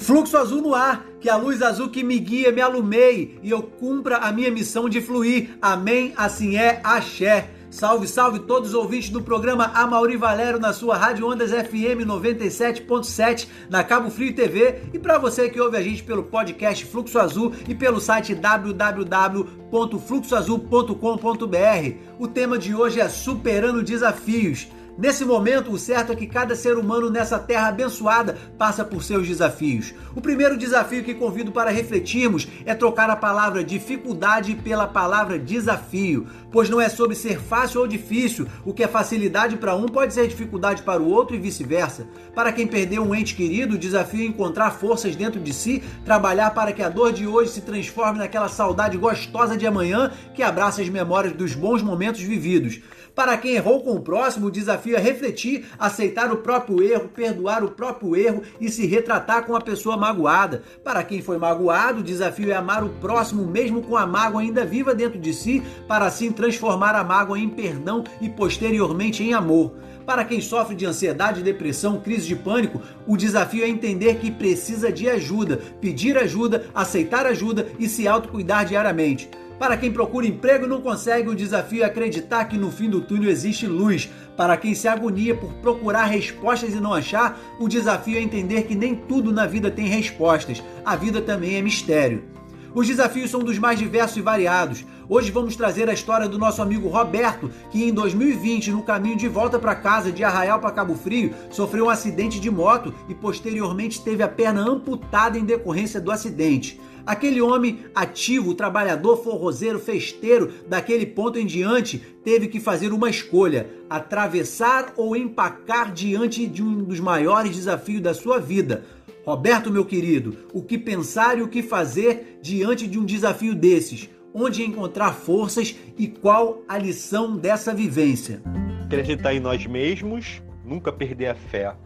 Fluxo azul no ar, que a luz azul que me guia me alumeie e eu cumpra a minha missão de fluir. Amém, assim é, axé. Salve, salve todos os ouvintes do programa Amauri Valério na sua Rádio Ondas FM 97.7 na Cabo Frio TV e para você que ouve a gente pelo podcast Fluxo Azul e pelo site www.fluxoazul.com.br. O tema de hoje é Superando Desafios. Nesse momento, o certo é que cada ser humano nessa terra abençoada passa por seus desafios. O primeiro desafio que convido para refletirmos é trocar a palavra dificuldade pela palavra desafio, pois não é sobre ser fácil ou difícil, o que é facilidade para um pode ser dificuldade para o outro e vice-versa. Para quem perdeu um ente querido, o desafio é encontrar forças dentro de si, trabalhar para que a dor de hoje se transforme naquela saudade gostosa de amanhã que abraça as memórias dos bons momentos vividos. Para quem errou com o próximo, o desafio é refletir, aceitar o próprio erro, perdoar o próprio erro e se retratar com a pessoa magoada. Para quem foi magoado, o desafio é amar o próximo mesmo com a mágoa ainda viva dentro de si, para assim transformar a mágoa em perdão e posteriormente em amor. Para quem sofre de ansiedade, depressão, crise de pânico, o desafio é entender que precisa de ajuda, pedir ajuda, aceitar ajuda e se autocuidar diariamente. Para quem procura emprego e não consegue, o desafio é acreditar que no fim do túnel existe luz. Para quem se agonia por procurar respostas e não achar, o desafio é entender que nem tudo na vida tem respostas. A vida também é mistério. Os desafios são dos mais diversos e variados. Hoje vamos trazer a história do nosso amigo Roberto, que em 2020, no caminho de volta para casa de Arraial para Cabo Frio, sofreu um acidente de moto e posteriormente teve a perna amputada em decorrência do acidente. Aquele homem ativo, trabalhador, forrozeiro, festeiro, daquele ponto em diante, teve que fazer uma escolha: atravessar ou empacar diante de um dos maiores desafios da sua vida. Roberto, meu querido, o que pensar e o que fazer diante de um desafio desses? Onde encontrar forças e qual a lição dessa vivência? Acreditar em nós mesmos, nunca perder a fé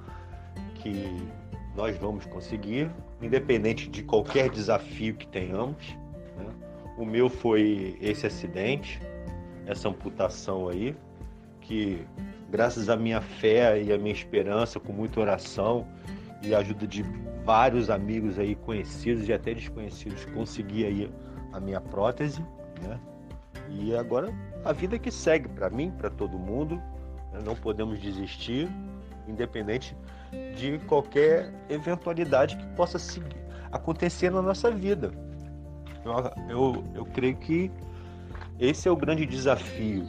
que nós vamos conseguir, independente de qualquer desafio que tenhamos. Né? O meu foi esse acidente, essa amputação aí, que graças à minha fé e à minha esperança, com muita oração e a ajuda de vários amigos aí conhecidos e até desconhecidos, consegui aí a minha prótese, né? E agora a vida que segue para mim, para todo mundo, né? não podemos desistir, independente de qualquer eventualidade que possa seguir, acontecer na nossa vida. Eu, eu, eu creio que esse é o grande desafio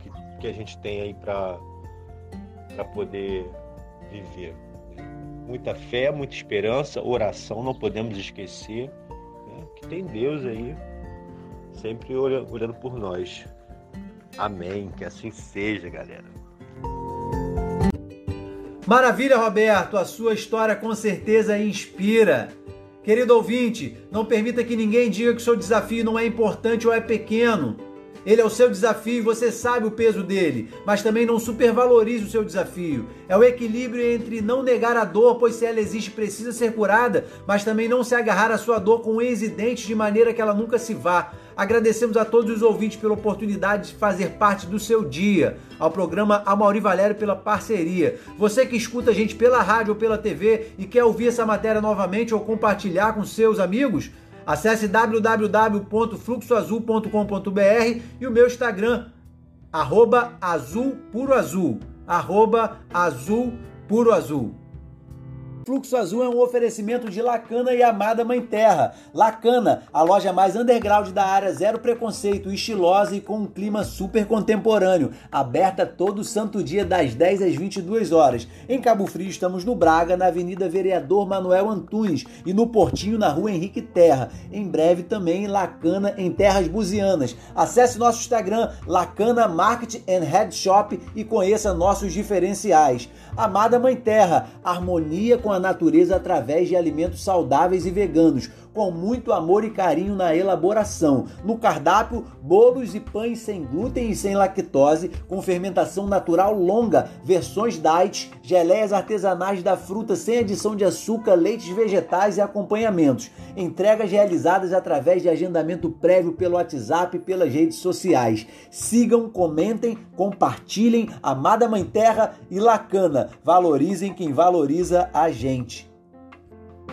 que, que a gente tem aí para poder viver. Muita fé, muita esperança, oração, não podemos esquecer né, que tem Deus aí sempre olhando por nós. Amém. Que assim seja, galera. Maravilha, Roberto! A sua história com certeza inspira. Querido ouvinte, não permita que ninguém diga que o seu desafio não é importante ou é pequeno. Ele é o seu desafio e você sabe o peso dele, mas também não supervalorize o seu desafio. É o equilíbrio entre não negar a dor, pois se ela existe precisa ser curada, mas também não se agarrar à sua dor com unhas e dentes de maneira que ela nunca se vá. Agradecemos a todos os ouvintes pela oportunidade de fazer parte do seu dia, ao programa Amauri Valério pela parceria. Você que escuta a gente pela rádio ou pela TV e quer ouvir essa matéria novamente ou compartilhar com seus amigos, Acesse www.fluxoazul.com.br e o meu Instagram, arroba azul puro azul, arroba azul puro azul. Fluxo Azul é um oferecimento de Lacana e Amada Mãe Terra. Lacana, a loja mais underground da área, zero preconceito, estilosa e com um clima super contemporâneo. Aberta todo santo dia das 10 às 22 horas. Em Cabo Frio estamos no Braga, na Avenida Vereador Manuel Antunes e no Portinho na Rua Henrique Terra. Em breve também em Lacana, em Terras Buzianas. Acesse nosso Instagram, Lacana Market and Head Shop e conheça nossos diferenciais. Amada Mãe Terra, harmonia a natureza através de alimentos saudáveis e veganos, com muito amor e carinho na elaboração. No cardápio, bolos e pães sem glúten e sem lactose, com fermentação natural longa, versões diet, geleias artesanais da fruta sem adição de açúcar, leites vegetais e acompanhamentos. Entregas realizadas através de agendamento prévio pelo WhatsApp e pelas redes sociais. Sigam, comentem, compartilhem. Amada Mãe Terra e Lacana, valorizem quem valoriza a gente.